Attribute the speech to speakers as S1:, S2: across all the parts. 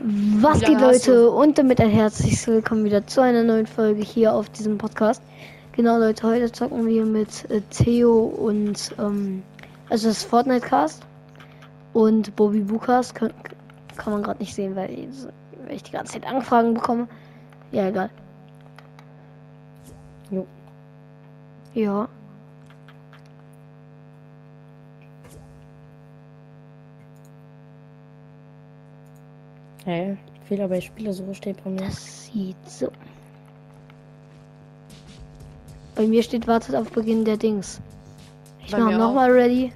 S1: Was geht Leute und damit ein herzliches Willkommen wieder zu einer neuen Folge hier auf diesem Podcast. Genau Leute, heute zocken wir mit äh, Theo und ähm, also das Fortnite Cast und Bobby Bukas kann, kann man gerade nicht sehen, weil ich, weil ich die ganze Zeit Anfragen bekomme. Ja, egal.
S2: Jo.
S1: Ja.
S2: Hä? Fehler bei Spielersuche steht bei mir.
S1: Das sieht so. Bei mir steht wartet auf Beginn der Dings. Ich
S3: Bei
S1: mach nochmal ready.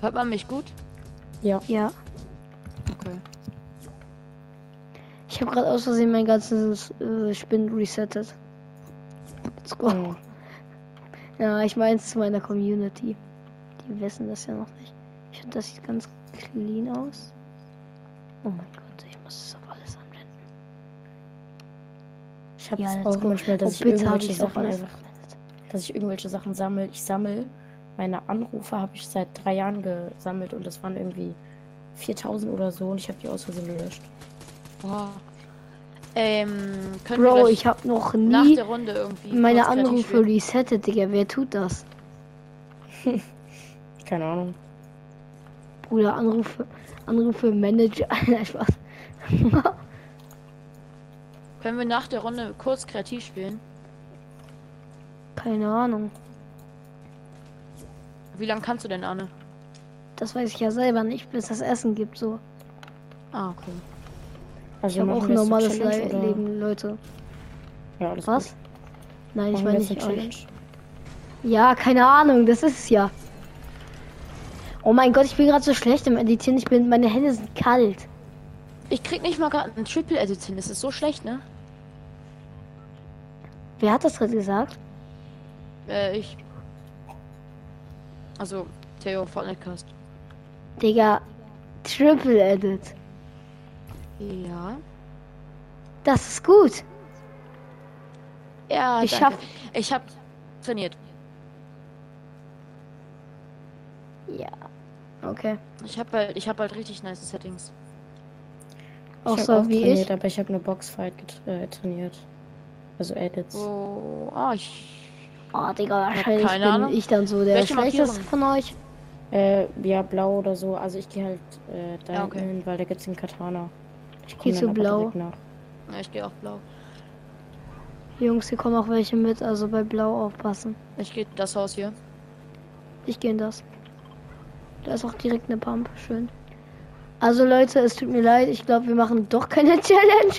S3: Hört man mich gut?
S2: Ja.
S1: Ja.
S3: Okay.
S1: Ich habe gerade aus Versehen mein ganzes äh, Spind resettet. Let's go.
S2: Hm.
S1: Ja, ich meine es zu meiner Community. Die wissen das ja noch nicht. Ich finde, das sieht ganz clean aus. Oh mein Gott, ich muss es auf alles anwenden.
S2: Ich habe
S1: Ja,
S2: auch manchmal, dass
S1: Oh,
S2: ich irgendwelche Sachen einfach, dass ich irgendwelche Sachen sammle. Ich sammle meine Anrufe habe ich seit drei Jahren gesammelt und das waren irgendwie 4000 oder so und ich habe die aus Versehen gelöscht.
S3: Boah. Ähm, können
S1: Bro, ich habe noch
S3: nach
S1: nie
S3: der Runde irgendwie
S1: meine Anrufe resettet, Digga. Wer tut das?
S2: Keine Ahnung.
S1: Bruder, Anrufe, Anrufe Manager. Spaß.
S3: Können wir nach der Runde kurz kreativ spielen?
S1: Keine Ahnung.
S3: Wie lange kannst du denn, Arne?
S1: Das weiß ich ja selber nicht, bis das Essen gibt, so.
S3: Ah, okay.
S2: Also
S1: Ich habe auch ein normales Le
S2: oder-
S1: Leben, Leute.
S2: Ja, alles
S1: Was?
S2: Gut.
S1: Nein, ich
S2: Machen wir
S1: meine nicht.
S2: Challenge.
S1: Ja, keine Ahnung, das ist es ja. Oh mein Gott, ich bin gerade so schlecht im Editieren. Ich bin, meine Hände sind kalt.
S3: Ich krieg nicht mal gerade ein Triple Edit hin. Das ist so schlecht, ne?
S1: Wer hat das gerade gesagt?
S3: Äh, ich. Also, Theo Fortnite Cast.
S1: Digga, Triple Edit.
S3: Ja.
S1: Das ist gut.
S3: Ja,
S1: Ich
S3: danke.
S1: schaff-
S3: Ich hab trainiert.
S1: Ja. Okay.
S3: Ich hab halt, ich hab halt richtig nice Settings.
S1: Auch
S2: ich
S1: so
S2: habe auch
S1: wie
S2: trainiert,
S1: ich.
S2: aber ich habe eine Boxfight äh, trainiert. Also Edits.
S3: Oh, ah, ich.
S1: Oh, Digga, wahrscheinlich
S3: keine
S1: bin
S3: Ahnung.
S1: ich dann so der
S3: Welche
S1: schlechteste von euch.
S2: Äh, ja, blau oder so. Also ich gehe halt äh, da
S3: Ja, okay.
S2: hin, weil da gibt's den Katana. Ich
S1: du
S2: aber
S1: blau?
S2: nach.
S3: Ja, ich gehe auch blau.
S1: Jungs, hier kommen auch welche mit, also bei Blau aufpassen.
S3: Ich gehe das Haus hier.
S1: Ich gehe in das. Da ist auch direkt eine Pump. Schön. Also Leute, es tut mir leid. Ich glaube, wir machen doch keine Challenge.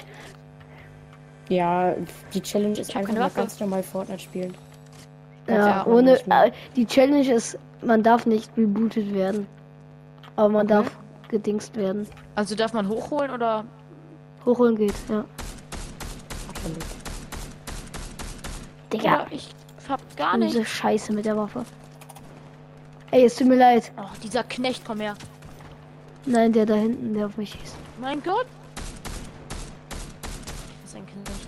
S2: Ja, die Challenge ist einfach
S3: Waffe.
S2: ganz normal Fortnite spielen.
S1: Ja,
S3: Ja,
S1: ohne. Äh, die Challenge ist, man darf nicht rebootet werden. Aber man
S3: Okay.
S1: darf gedingst werden.
S3: Also darf man hochholen oder?
S1: Hochholen geht, ja. Digga,
S3: ich hab gar nicht.
S1: diese Scheiße mit der Waffe. Ey, es tut mir leid.
S3: Oh, dieser Knecht, komm her.
S1: Nein, der da hinten, der auf mich schießt.
S3: Mein Gott. Was ist ein Knecht?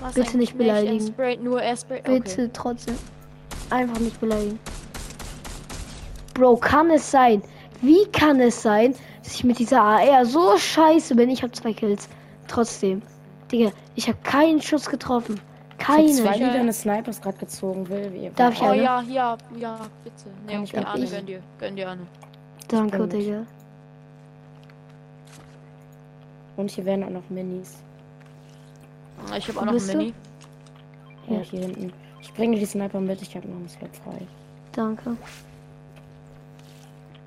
S3: Was
S1: Bitte nicht
S3: Knecht. Er
S1: beleidigen.
S3: sprayt nur, er sprayt.
S1: Bitte
S3: Okay.
S1: trotzdem. Einfach nicht beleidigen. Bro, kann es sein? Wie kann es sein, dass ich mit dieser AR so scheiße bin? Ich habe zwei Kills. Trotzdem. Digga, ich habe keinen Schuss getroffen.
S2: Ich hab zwei wieder eine Snipers gerade gezogen will. Wie
S1: Darf ich
S3: Oh
S1: eine?
S3: ja, ja, ja, bitte. Nee,
S2: Kann ich
S3: okay, Arne,
S1: nicht.
S3: gönn dir. Gönn dir, Arne.
S1: Danke. Digga.
S2: Und hier werden auch noch Minis.
S3: Ah, Ich habe
S1: Wo
S3: auch noch
S1: bist
S3: ein
S1: du?
S3: Mini.
S2: Ja,
S1: Ja.
S2: hier hinten. Ich bringe die Sniper mit, ich habe noch einen Slot frei.
S1: Danke.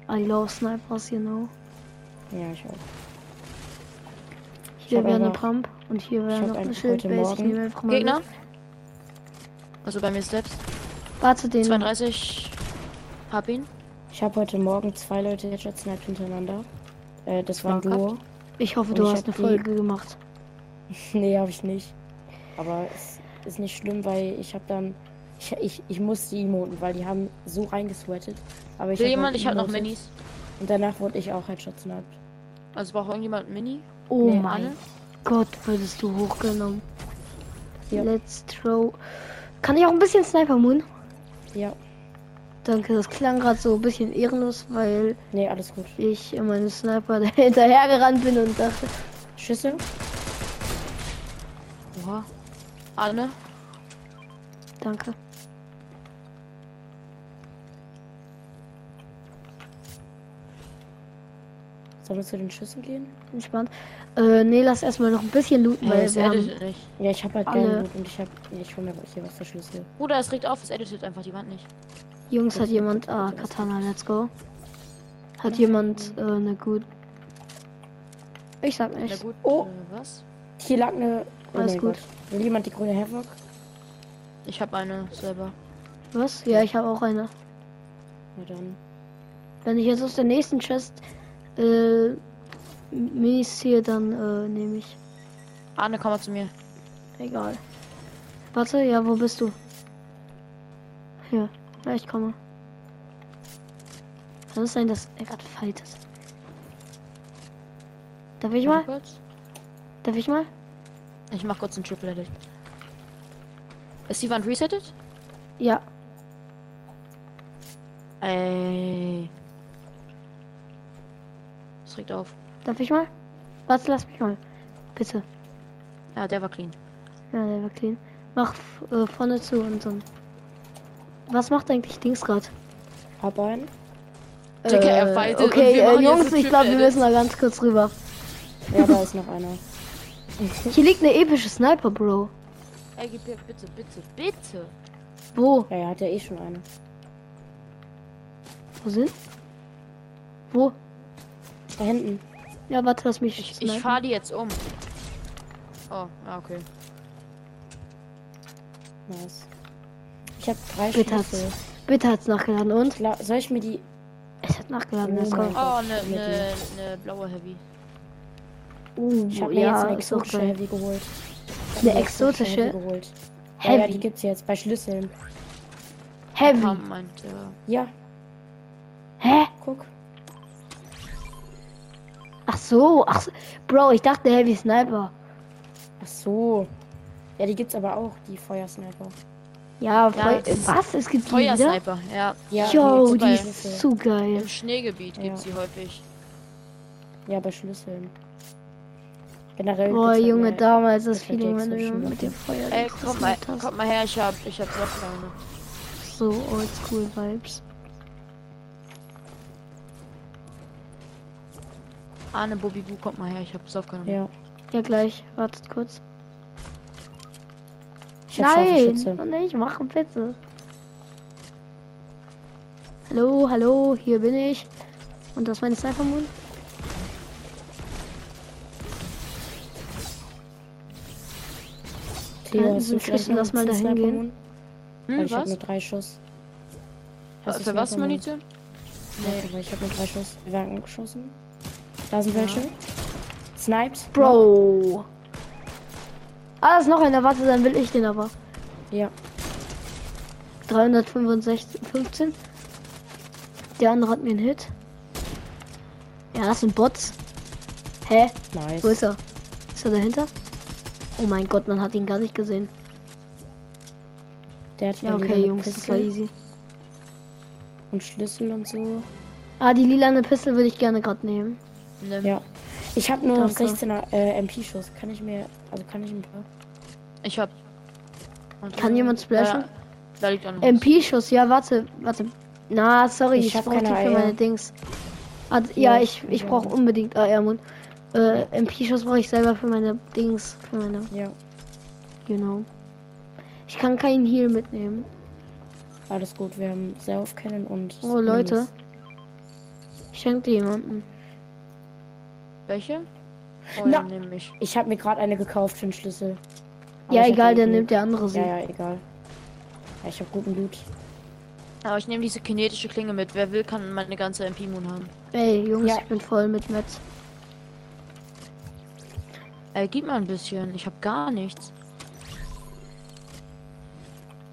S1: I love snipers, you know.
S2: Ja, ich auch.
S1: Hier
S2: hab
S1: wäre eine Pump und hier wäre
S2: hab
S1: noch eine
S2: einfach heute
S1: Schildbase. Ich
S2: Morgen-
S1: nehme einfach mal
S3: Gegner? Also bei mir selbst.
S1: Warte den.
S3: 32. Hab ihn.
S2: Ich habe heute Morgen zwei Leute Headshot sniped hintereinander. Äh, das war ein. Duo.
S1: Ich hoffe,
S2: Und
S1: du
S2: ich
S1: hast eine
S2: die-
S1: Folge gemacht.
S2: nee, habe ich nicht. Aber es ist nicht schlimm, weil ich habe dann. Ich, ich, ich musste emoten, weil die haben so reingesweatet. Aber ich
S3: Will jemand? Ich hab noch. Minis.
S2: Und danach wurde ich auch Headshot sniped.
S3: Also braucht irgendjemand Mini?
S1: Oh
S2: Nee,
S1: mein? Gott, würdest du hochgenommen.
S2: Ja.
S1: Let's throw. Kann ich auch ein bisschen Sniper Moon?
S2: Ja.
S1: Danke, das klang gerade so ein bisschen ehrenlos, weil
S2: Nee, alles gut.
S1: ich in meinem Sniper hinterhergerannt bin und dachte,
S2: Schüsse?
S3: Oha. Anne?
S1: danke.
S2: Sollen wir zu den Schüssen gehen?
S1: Entspannt. Äh, nee, lass erstmal noch ein bisschen looten, weil
S3: es
S1: wir haben.
S3: nicht.
S2: Ja, ich habe halt
S1: Alle.
S2: gerne Loot und ich habe. Nee, ich hol mir hier was der Schlüssel.
S3: Bruder, es regt auf, es editet einfach die Wand nicht.
S1: Jungs, hat jemand. Ah, Katana, let's go. Hat jemand äh, eine gut. Ich sag
S3: Na
S1: nicht.
S3: gut.
S2: Oh.
S3: Äh, was?
S2: Hier lag eine. Oh
S1: Alles gut.
S2: Gott. Will jemand die grüne Havoc?
S3: Ich habe eine selber.
S1: Was? Ja, ich habe auch eine.
S2: Na dann.
S1: Wenn ich jetzt aus der nächsten Chest äh, Minis ziehe, dann äh, nehme ich.
S3: Arne, komm mal zu mir.
S1: Egal. Warte, ja, wo bist du? Hier. Ja, ich komme. Kann es sein, dass er gerade fightet? Darf ich mal?
S3: Kurz.
S1: Darf ich mal?
S3: Ich mach kurz einen Triple Edit. Ist die Wand resettet?
S1: Ja.
S3: Ey. Es regt auf.
S1: Darf ich mal? Warte, lass mich mal. Bitte.
S3: Ja, der war clean.
S1: Ja, der war clean. Mach äh, vorne zu und dann. Was macht eigentlich Dings gerade?
S2: Hab einen.
S3: Digga, er
S1: okay,
S3: wir
S1: äh, Jungs, ich glaube, wir müssen da ganz kurz rüber.
S2: Ja, da ist noch einer.
S1: Hier liegt eine epische Sniper, Bro.
S3: Ey, gib mir bitte, bitte, bitte.
S1: Wo?
S2: Ja, er hat ja eh schon eine.
S1: Wo sind? Wo?
S2: Da hinten.
S1: Ja, warte, lass mich.
S3: Ich, ich
S1: snipen.
S3: fahr die jetzt um. Oh, ja, okay.
S2: Nice. Ich habe drei
S1: Bitte hat's, bitte hat's nachgeladen und?
S2: Klar, soll ich mir die.
S1: Es hat nachgeladen,
S2: Oh
S1: go.
S2: mein
S3: Oh, ne, ne, ne blaue Heavy.
S1: Uh,
S2: Ich habe mir
S1: ja,
S2: jetzt eine exotische. Heavy geholt.
S1: Eine exotische?
S2: Heavy geholt. Ja, ja, die
S1: Heavy.
S2: gibt's jetzt bei Schlüsseln.
S1: Heavy.
S2: Ja,
S1: Hä?
S2: guck.
S1: Ach so, ach so. Bro, ich dachte Heavy Sniper.
S2: Ach so. Ja, die gibt's aber auch, die Feuersniper.
S1: Ja, Feu
S3: ist
S1: was? Es gibt die?
S3: Feuersniper, ja.
S2: Ja,
S1: Yo, die
S2: bei
S1: ist so geil.
S3: Im Schneegebiet
S2: Ja.
S3: gibt's sie häufig.
S2: Ja, bei Schlüsseln. Generell.
S1: Boah,
S2: halt
S1: Junge,
S2: mehr-
S1: damals das
S2: halt
S1: Feeling,
S2: die
S1: wenn du mit dem. Feuer
S3: Ey, komm mal, komm mal her, ich hab, ich hab Softline.
S1: So oldschool Vibes.
S3: Arne Bobibu, kommt mal her, ich hab Softline.
S2: Ja.
S1: Ja, gleich. Wartet kurz.
S2: Ich hab
S1: Nein, oh nicht, mach bitte. Hallo, hallo, hier bin ich. Und das ist meine Sniper Moon.
S2: Theo, hast du noch
S1: lass mal dahin gehen.
S3: Hm,
S2: ich hab
S3: was?
S2: nur drei Schuss. Hast du
S3: Für was? Munition?
S2: Nee, weil ich hab nur drei Schuss. Wir werden geschossen. Da sind
S3: Ja.
S2: welche. Sniped.
S1: Bro. Ah, ist noch einer. Warte, dann will ich den aber.
S2: Ja.
S1: 365, 15. Der andere hat mir einen Hit. Ja, das sind Bots. Hä?
S2: Nice.
S1: Wo ist er? Ist er dahinter? Oh mein Gott, man hat ihn gar nicht gesehen.
S2: Der hat
S1: Ja, okay, Jungs, das war
S2: Pistole
S1: easy.
S2: Und Schlüssel und so.
S1: Ah, die lilane Pistole würde ich gerne gerade nehmen.
S3: Nimm.
S2: Ja. Ich habe nur noch
S1: Danke.
S2: 16er äh, MP-Schuss. Kann ich mir. Also kann ich ein paar.
S3: Ich hab. Und,
S1: Kann jemand splashen?
S3: Da, da liegt auch noch.
S1: MP-Schuss, ja, warte, warte. Na, sorry,
S2: Ich
S1: ich,
S2: hab
S1: brauche die
S2: keine
S1: für meine Dings. Ah, ja,
S2: Ja,
S1: ich, ich
S2: ja.
S1: brauche unbedingt AR-Mund. Äh, MP-Schuss brauche ich selber für meine Dings, für meine,
S2: Ja.
S1: genau. Ich kann keinen Heal mitnehmen.
S2: Alles gut. Wir haben Self Cannon und.
S1: Oh, Leute.
S2: Minis.
S1: Ich schenke dir jemanden.
S3: Welche? Oh, ja, ich.
S2: Ich habe mir gerade eine gekauft für den Schlüssel. Aber
S1: Ja, egal,
S2: Loot.
S1: nimmt der andere sie.
S2: Ja, ja, egal. Ja, ich habe guten Loot.
S3: Aber ich nehme diese kinetische Klinge mit. Wer will, kann meine ganze MP-Moon haben.
S1: Ey, Jungs,
S2: Ja.
S1: ich bin voll mit Metz.
S3: Ey, gib mal ein bisschen. Ich hab gar nichts.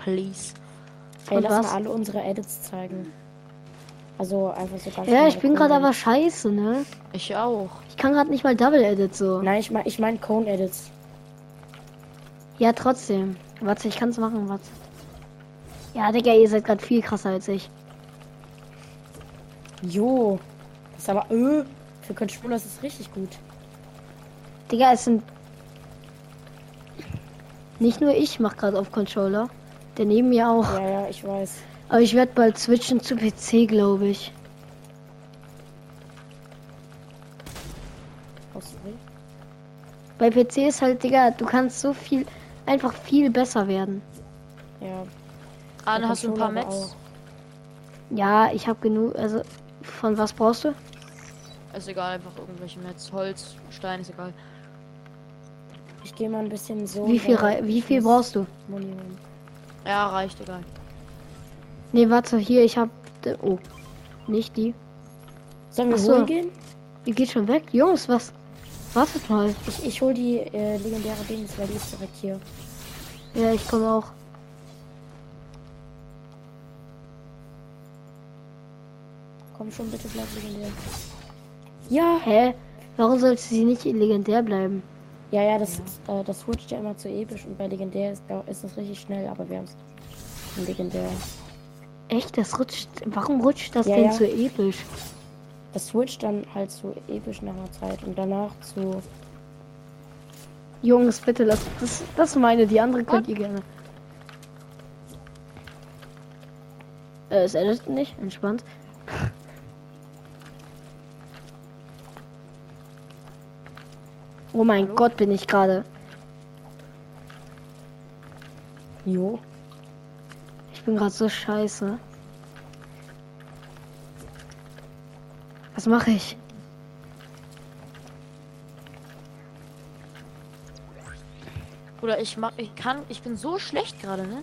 S3: Please.
S2: Ey,
S1: Und
S2: lass
S1: was?
S2: mal alle unsere Edits zeigen. Also einfach so ganz
S1: Ja, ich bin gerade aber scheiße, ne?
S3: Ich auch.
S1: Ich kann gerade nicht mal Double Edit so.
S2: Nein, ich meine ich mein Cone Edits.
S1: Ja, trotzdem. Warte, ich kann's machen, warte. Ja, Digga, ihr seid gerade viel krasser als ich.
S2: Jo. Das ist aber, äh, für Controller ist es richtig gut.
S1: Digga, es sind. Nicht nur ich mach gerade auf Controller. Der neben mir auch.
S2: Ja, ja, ich weiß.
S1: Aber ich werde bald switchen zu PC, glaube ich. Bei PC ist halt, Digga, du kannst so viel, einfach viel besser werden.
S2: Ja.
S3: Anne,
S2: der
S3: hast du ein paar
S2: auch.
S1: Ja, ich habe genug. Also, von was brauchst du?
S3: Ist egal, einfach irgendwelche Metz. Holz, Stein, ist egal.
S2: Ich gehe mal ein bisschen so.
S1: Wie viel, wie viel brauchst du?
S2: Holen.
S3: Ja, reicht, egal.
S1: Nee, warte, hier, ich hab. Oh, nicht die.
S2: Sollen wir
S1: so.
S2: holen gehen?
S1: Die geht schon weg. Jungs, was? Wartet mal.
S2: Ich, ich hol die äh, legendäre Dings, weil die ist direkt hier.
S1: Ja, ich komme auch.
S2: Komm schon, bitte bleib legendär. Ja.
S1: Hä? Warum sollte sie nicht legendär bleiben?
S2: Ja, ja, das, Äh, das switcht ja immer zu episch und bei legendär ist, ist das richtig schnell, aber wir haben es legendär.
S1: Echt? Das rutscht. Warum rutscht das
S2: Ja,
S1: denn
S2: ja.
S1: so episch?
S2: Das switcht dann halt zu episch nach einer Zeit und danach zu.
S1: Jungs, bitte lasst. Das, das meine, die andere könnt ihr gerne. Äh, es endet nicht. Entspannt. Oh mein
S3: Hallo?
S1: Gott, bin ich gerade.
S2: Jo.
S1: Ich bin gerade so scheiße. Was mache ich?
S3: Oder ich mach, ich kann, ich bin so schlecht gerade, ne?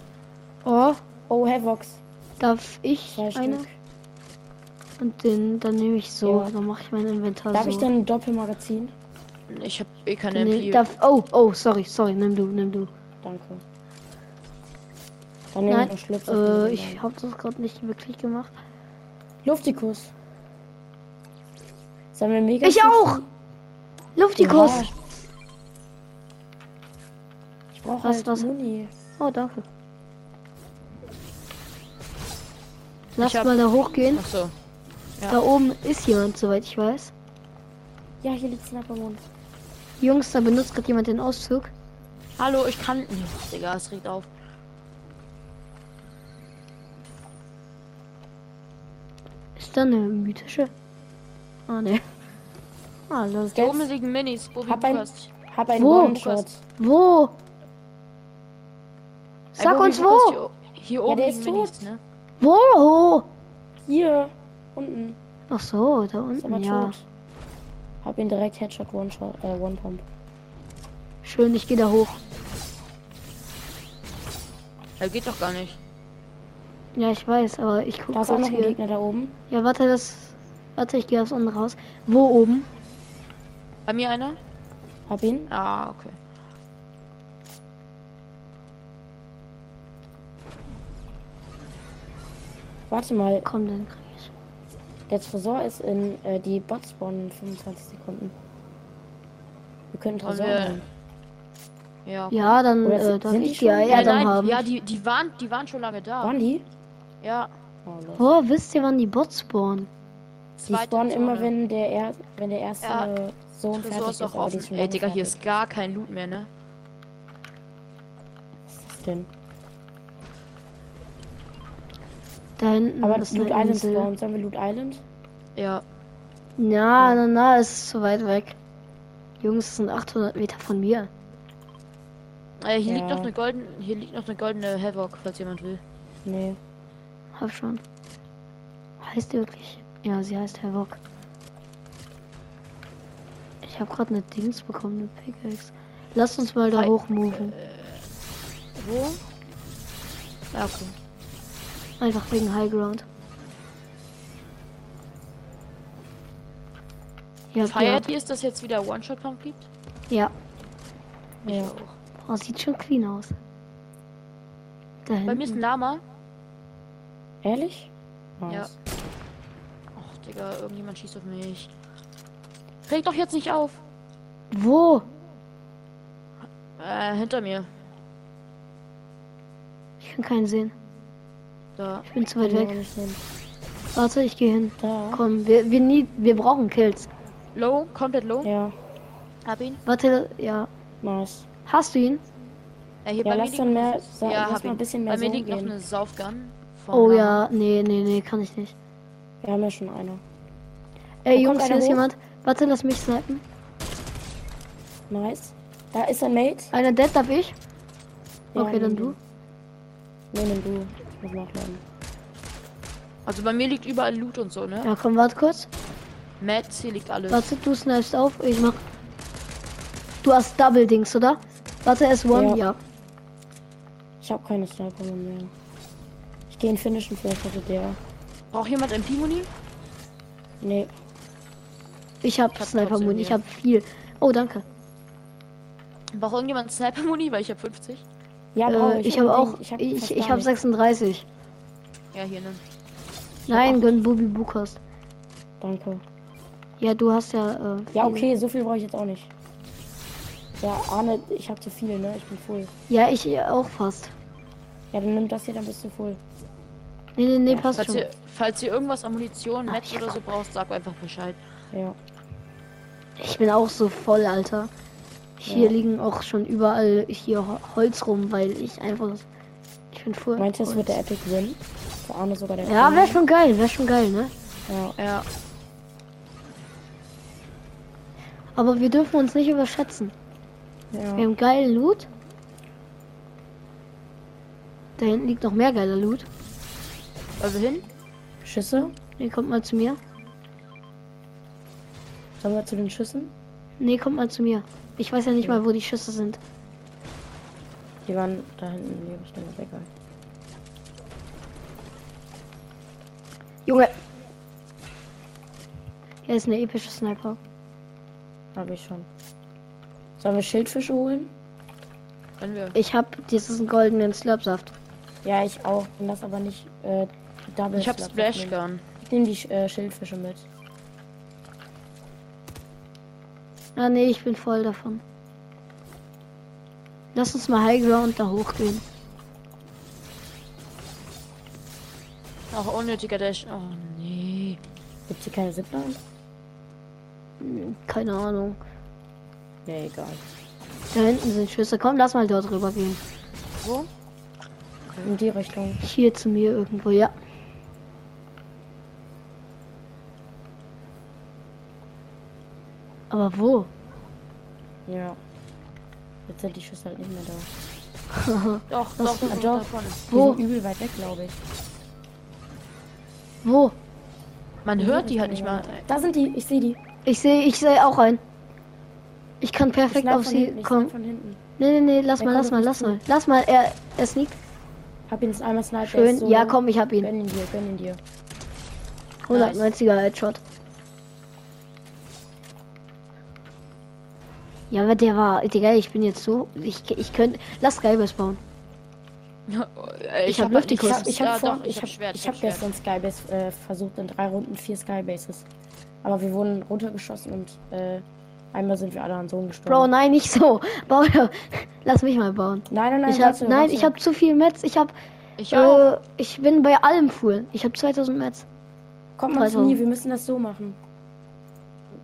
S1: Oh,
S2: Oh, Havox.
S1: darf ich
S2: Zwei
S1: eine?
S2: Stück.
S1: Und den, dann nehme ich so.
S2: Ja.
S1: Dann mache ich mein Inventar
S2: Darf
S1: so.
S2: ich dann ein Doppelmagazin?
S3: Ich hab eh keine
S1: Nee,
S3: MP.
S1: darf, oh, oh, sorry, sorry, nimm du, nimm du.
S2: Danke. Dann nehme ich
S1: Nein,
S2: für
S1: äh, ich habe das gerade nicht wirklich gemacht.
S2: Luftikus. Sollen wir mega.
S1: Ich auch! Luftikus!
S2: Ja. Ich brauche
S1: Was,
S2: halt
S1: was?
S2: Muni.
S1: Oh, danke. Lass
S3: hab-
S1: mal da hochgehen.
S3: Ach so. Ja.
S1: Da oben ist jemand, soweit ich weiß.
S2: Ja, hier liegt Snappermond.
S1: Jungs, da benutzt gerade jemand den Auszug.
S3: Hallo, ich kann nicht. Digga, es regt auf.
S1: Ist da eine mythische? Ah, ne. Ah, los geht's.
S3: oben liegen Minis. Bobby
S2: Hab ein-
S3: Lukas.
S2: Hab einen
S1: Wo?
S2: One-Shot.
S1: Wo? Sag
S3: Bobby
S1: uns wo!
S3: Hier, hier oben
S2: der
S3: liegen
S2: ist
S3: Minis, ne?
S1: Wo?
S2: Hier. Unten.
S1: Ach so, da unten, ja.
S2: tot. Hab ihn direkt Headshot, One-Shot, äh, One-Pump.
S1: Schön, ich gehe da hoch.
S3: Er geht doch gar nicht.
S1: Ja, ich weiß, aber ich gucke
S2: Da ist auch noch ein
S1: hier.
S2: Gegner da oben.
S1: Ja, warte, das. Warte, ich gehe aufs andere raus. Wo oben?
S3: Bei mir einer?
S2: Hab ihn.
S3: Ah, okay.
S2: Warte mal,
S1: Komm, dann krieg ich.
S2: der Tresor ist in äh, die Bots spawnen in 25 Sekunden. Wir können Tresor
S3: wir-. Ja. okay.
S1: Ja, dann
S2: Oder
S1: äh, darf
S2: sind
S1: ich
S2: die?
S1: Eier
S3: Ja,
S1: dann
S3: nein,
S1: haben.
S3: ja, die, die waren, die waren schon lange da.
S2: Waren die?
S3: Ja.
S2: Oh.
S1: Oh, wisst ihr, wann die Bots spawnen?
S2: Die spawnen immer, wenn der, er wenn der erste
S3: Ja.
S2: Sohn fertig
S3: ist auch offen. Ey, Digga, hier
S2: fertig.
S3: ist gar kein Loot mehr, ne?
S2: Was ist das denn?
S1: Da hinten
S2: Aber
S1: ist
S2: Loot
S1: eine
S2: Island spawnen. Sollen wir Loot Island?
S3: Ja.
S1: Na, na, na, es ist zu weit weg. Jungs, es sind 800 Meter von mir.
S3: Äh, hier liegt
S2: Ja.
S3: noch eine goldene, hier liegt noch eine goldene Havoc, falls jemand will.
S2: Nee.
S1: Hab schon. Heißt die wirklich? Ja, sie heißt Havoc. Ich habe gerade eine Dings bekommen, eine Pickaxe. Lasst uns mal da hoch moven.
S3: Wo? Ja, okay.
S1: Einfach wegen High Ground. Ja, ja.
S3: Feiert ihr, ist das jetzt wieder One-Shot-Pump gibt?
S1: ja.
S2: Ja.
S3: auch.
S1: Oh, sieht schon clean aus. Da
S3: Bei mir ist ein. Lama.
S2: Ehrlich? Nice.
S3: Ja. Digga, irgendjemand schießt auf mich. Reg doch jetzt nicht auf.
S1: Wo?
S3: Äh, hinter mir.
S1: Ich kann keinen sehen.
S3: Da.
S1: Ich bin zu weit weg. Warte, ich gehe hin.
S2: Da.
S1: Komm, wir, wir, nie, wir brauchen Kills.
S3: Low, komplett low.
S2: Ja,
S3: Hab ihn.
S1: Warte, ja.
S2: nice.
S1: Hast du ihn?
S3: Er hier
S2: Ja,
S3: bei
S2: lass dann
S3: noch-
S2: mehr-
S3: ja,
S2: lass
S3: hab
S2: mal
S3: ihn.
S2: ein bisschen mehr
S3: Bei mir liegt noch eine Saufgun.
S1: Oh ja, nee, nee, nee, kann ich nicht.
S2: Wir haben ja schon eine.
S1: Ey,
S2: Wo
S1: Jungs, hier ist
S2: hoch?
S1: jemand. Warte, lass mich snipen.
S2: Nice. Da ist ein Mate.
S1: Einer dead, hab ich.
S2: Ja,
S1: Okay, dann du.
S2: Nee, nimm du. Ich muss nachladen.
S3: Also bei mir liegt überall Loot und so, ne?
S1: Ja, komm, warte kurz.
S3: Mats, hier liegt alles.
S1: Warte, du snipest auf. Ich mach. Du hast Double Dings, oder? Warte, es One,
S2: Ja.
S1: ja.
S2: Ich habe keine Sniper mehr. Ich gehe in Finishen, vielleicht hatte der.
S3: Braucht jemand MP-Muni?
S2: Nee.
S1: Ich hab
S3: Ich hab
S1: Sniper Moon, ich hab viel. Oh, danke.
S3: Braucht irgendjemand Sniper-Muni? Weil ich habe 50.
S2: Ja,
S1: Äh,
S2: ich.
S1: ich habe auch. Ich,
S2: fast
S1: ich, ich habe
S2: nichts.
S1: 36.
S3: Ja, hier, ne?
S1: Nein, gönn Bubi Bukas.
S2: Danke.
S1: Ja, du hast ja. Äh,
S2: Ja, okay, so viel brauche ich jetzt auch nicht. Ja, Arne, ich habe zu viel, ne? Ich bin voll.
S1: Ja, ich äh, auch fast.
S2: Ja, dann nimm das hier, dann bist du voll.
S1: Nee, nee, nee, passt
S3: Falls
S1: schon.
S3: ihr, falls ihr irgendwas an Munition,
S1: ja.
S3: oder so braucht, sag einfach Bescheid.
S2: Ja.
S1: Ich bin auch so voll, Alter. Hier
S2: Ja.
S1: liegen auch schon überall hier Ho- Holz rum, weil ich einfach. Ich bin voll.
S2: Meinst du, das wird der Epic Win? Für Arne sogar der
S1: Ja, wäre schon geil, wäre schon geil, ne?
S2: Ja,
S3: Ja.
S1: Aber wir dürfen uns nicht überschätzen. Wir
S2: ja.
S1: haben geilen Loot. Da hinten liegt noch mehr geiler Loot.
S3: Also hin?
S2: Schüsse?
S1: Nee, kommt mal zu mir.
S2: Sollen wir zu den Schüssen?
S1: Nee, kommt mal zu mir. Ich weiß ja nicht mal, wo die Schüsse sind.
S2: Die waren da hinten in die. Ist egal.
S1: Junge! Hier ist eine epische Sniper.
S2: Habe ich schon. Sollen wir Schildfische holen?
S3: Wenn wir.
S1: Ich hab diesen goldenen Slurpsaft.
S2: Ja, ich auch. Und das aber nicht äh, Double
S3: Ich hab Splash. Gun.
S2: Ich nehme die äh, Schildfische mit.
S1: Ah nee, ich bin voll davon. Lass uns mal High Ground da hochgehen.
S3: Auch unnötiger Dash. Oh nee.
S2: Gibt hier keine Zipline?
S1: Hm, Keine Ahnung.
S2: Ja, egal.
S1: Da hinten sind Schüsse. Komm, lass mal dort rüber gehen.
S3: Wo?
S2: In die Richtung.
S1: Hier zu mir irgendwo, ja. Aber wo?
S2: Ja. Jetzt sind die Schüsse halt nicht mehr da.
S3: Doch, doch, doch,
S2: doch. Die
S1: Wo?
S2: sind übel weit weg, glaube ich.
S1: Wo?
S3: Man hört die halt nicht mal.
S2: Da sind die, ich sehe die.
S1: Ich sehe, ich sehe auch einen. Ich kann
S2: Ich
S1: perfekt
S2: snipe
S1: auf sie
S2: hinten, ich
S1: kommen.
S2: von hinten.
S1: Nee, nee, nee, lass
S2: Der
S1: mal, lass mal, lass mal. Lass mal, er, er sneakt.
S2: Hab ihn einmal snipe. der
S1: Schön.
S2: so
S1: Ja, komm, ich hab ihn.
S2: Gönn ihn dir, gönn ihn dir.
S1: 190er Headshot. Ja, aber der war, Digga, ich bin jetzt so, ich, ich könnte, lass Skybase bauen.
S3: Äh,
S1: Ich hab
S3: hab
S1: Luftikus.
S2: Ich hab, ich hab,
S3: ja,
S2: ich
S3: ich
S2: hab,
S3: hab
S2: ich gestern Skybase äh, versucht in drei Runden vier Skybases. Aber wir wurden runtergeschossen und äh, einmal sind wir alle an Sohn gestorben.
S1: Bro, nein, nicht so. Bau, lass mich mal bauen.
S2: nein, nein, nein,
S1: Ich hab,
S2: warte,
S1: nein, ich hab zu viel Metz. Ich hab,
S3: Ich
S1: äh, ich bin bei allem full. Ich hab 2000 Metz.
S2: Man zu
S1: 3000.
S2: nie, wir müssen das so machen.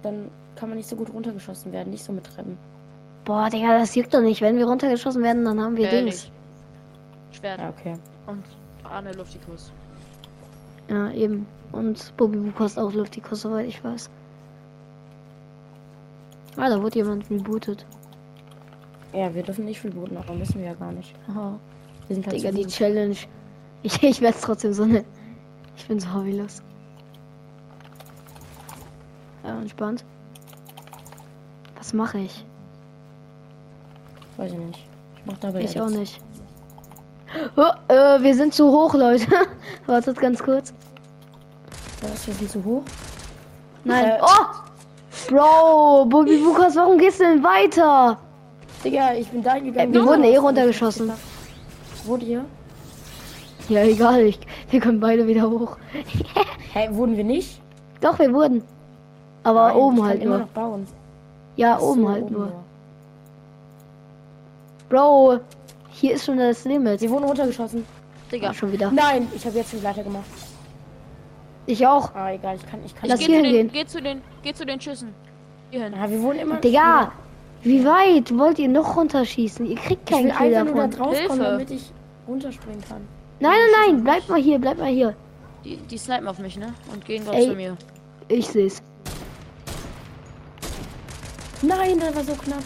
S2: Dann kann man nicht so gut runtergeschossen werden, nicht so mit Treppen.
S1: Boah, Digga, das juckt doch nicht. Wenn wir runtergeschossen werden, dann haben wir
S3: Ehrlich.
S1: Dings.
S3: Schwert.
S2: Ja, okay.
S3: Und Arne Luftikus.
S1: Ja, eben. Und Bobby kostet auch Luftikus, soweit ich weiß. Ah, da wurde jemand rebootet.
S2: Ja, wir dürfen nicht rebooten, aber müssen wir ja gar nicht.
S1: Aha.
S2: Wir sind halt
S1: Digga, die. Challenge. Ich, ich werde es trotzdem so nennen. Ich bin so hobbylos. Ja, entspannt. Was mache ich?
S2: Weiß ich nicht. Ich mach dabei
S1: Ich auch nicht. Oh, äh, wir sind zu hoch, Leute. Wartet ganz kurz.
S2: Was, wir sind zu hoch?
S1: Nein.
S2: Äh.
S1: Oh! Bro, Bobby Bukas, warum gehst du denn weiter?
S2: Digga, ich bin da gegangen.
S1: Äh, wir wurden eh runtergeschossen.
S2: Wurde ihr?
S1: Ja, egal, ich, wir können beide wieder hoch.
S2: Hä, wurden wir nicht?
S1: Doch, wir wurden. Aber
S2: Nein,
S1: oben halt
S2: immer
S1: nur.
S2: noch bauen.
S1: Ja,
S2: so,
S1: oben halt nur. Bro, hier ist schon das Limit.
S2: Sie wurden runtergeschossen.
S3: Digga.
S1: Ja, schon wieder.
S2: Nein, ich habe jetzt schon weiter gemacht.
S1: Ich auch.
S2: Ah, egal, ich kann, ich kann
S1: Lass
S3: Geh
S1: hier
S3: zu, den, geh zu den, geh zu den Schüssen. Hierhin.
S2: Ja, wir wohnen immer.
S1: Digga, wie weit wollt ihr noch runterschießen? Ihr kriegt
S2: Ich
S1: keinen
S2: will
S1: Kill
S2: einfach nur da
S1: davon.
S2: drauf kommen,
S3: Hilfe.
S2: damit ich runterspringen kann.
S1: Nein, nein, nein, bleibt mal hier, bleibt mal hier.
S3: Die, die snipen auf mich, ne? Und gehen gerade zu mir.
S1: Ich seh's.
S2: Nein, das war so knapp.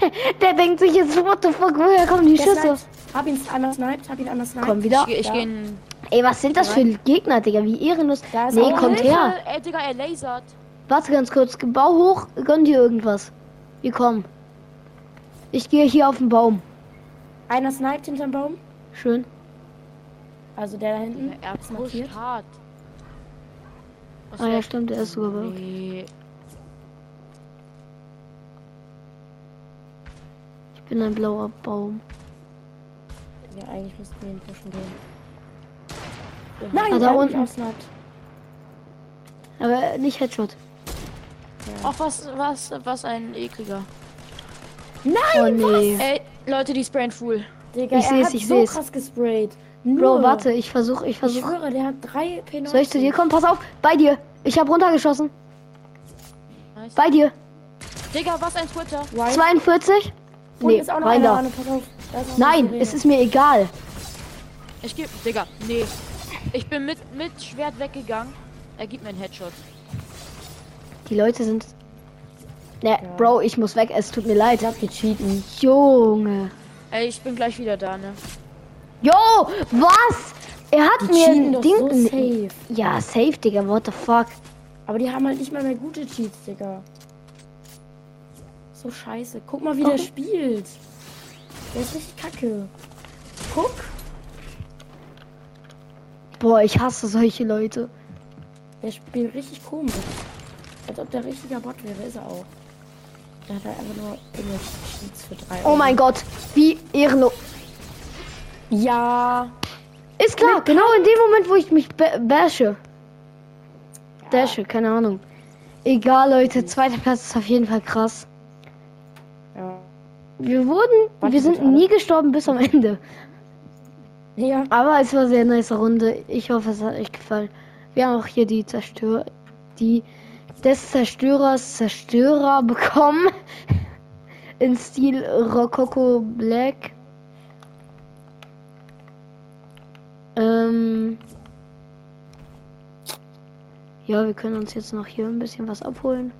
S1: Der denkt sich jetzt, what the fuck, woher kommen die
S2: Der
S1: Schüsse?
S2: sniped. Hab ihn einmal sniped, hab ihn einmal sniped.
S1: Komm wieder.
S3: Ich, geh- ich
S2: Ja.
S3: gehe in.
S1: Ey, was sind das für Gegner, Digga? Wie ehrenlos. Nee, kommt
S3: Hilfe!
S1: her.
S3: Ey, Digga, er lasert.
S1: Warte ganz kurz. Bau hoch, gönn dir irgendwas. Wir kommen. Ich gehe hier auf den Baum.
S2: Einer sniped hinterm Baum.
S1: Schön.
S2: Also der da hinten.
S3: Er
S2: ist markiert.
S3: hart. Was
S1: Ah ja, stimmt, er ist sogar weg.
S3: Nee.
S1: Ich bin ein blauer Baum.
S2: Ja, eigentlich müssten wir ihn pushen gehen. Nein,
S1: Ah, da unten.
S2: sniped.
S1: Aber nicht Headshot.
S2: Ja.
S3: Ach, was, was, was ein ekliger.
S1: Oh nee.
S3: Ey, Leute, die sprayen full.
S2: Digga,
S1: Ich
S2: er
S1: seh's,
S2: hat
S1: ich
S2: so
S1: seh's.
S2: krass gesprayt.
S1: Bro, warte, ich versuch, ich
S2: Ich
S1: versuch.
S2: schwöre, der hat drei P90.
S1: Soll ich zu dir kommen? Pass auf, bei dir. Ich hab runtergeschossen.
S3: Nice.
S1: Bei dir.
S3: Digga, was ein Twitter.
S2: White.
S1: 42?
S2: Und
S1: Nee,
S2: ist auch noch einer. Da ist auch noch
S1: Nein,
S2: eine
S1: es ist mir egal.
S3: Ich geb. Digga, nee. Ich bin mit, mit Schwert weggegangen. Er gibt mir einen Headshot.
S1: Die Leute sind. Ne, Bro, ich muss weg. Es tut mir leid.
S2: Ich hab gecheaten.
S1: Junge.
S3: Ey, ich bin gleich wieder da, ne?
S1: Jo, was? Er hat
S2: Die
S1: mir ein Ding.
S2: so safe.
S1: Ja, safe, Digga. What the fuck?
S2: Aber die haben halt nicht mal mehr gute Cheats, Digga. So scheiße. Guck mal, wie der
S1: Oh.
S2: spielt. Der ist richtig kacke. Guck.
S1: Boah, ich hasse solche Leute.
S2: Der spielt richtig komisch. Als ob der richtiger Bot wäre, ist er auch. Der hat halt einfach nur irgendwelche Cheats für drei.
S1: Oh mein Gott, wie ehrenlos.
S2: Ja.
S1: Ist klar, genau in dem Moment, wo ich mich ba- bashe. Dashe, keine Ahnung. Egal, Leute, zweiter Platz ist auf jeden Fall krass.
S2: Ja.
S1: Wir wurden,
S2: Warte
S1: wir sind nie gestorben bis am Ende.
S2: Ja.
S1: Aber es war eine sehr nice Runde. Ich hoffe, es hat euch gefallen. Wir haben auch hier die Zerstör die des Zerstörers Zerstörer bekommen. In Stil Rococo Black. Ähm ja, wir können uns jetzt noch hier ein bisschen was abholen.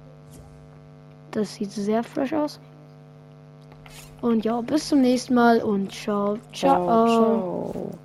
S1: Das sieht sehr fresh aus. Und ja, bis zum nächsten Mal und ciao, ciao.
S2: ciao. ciao.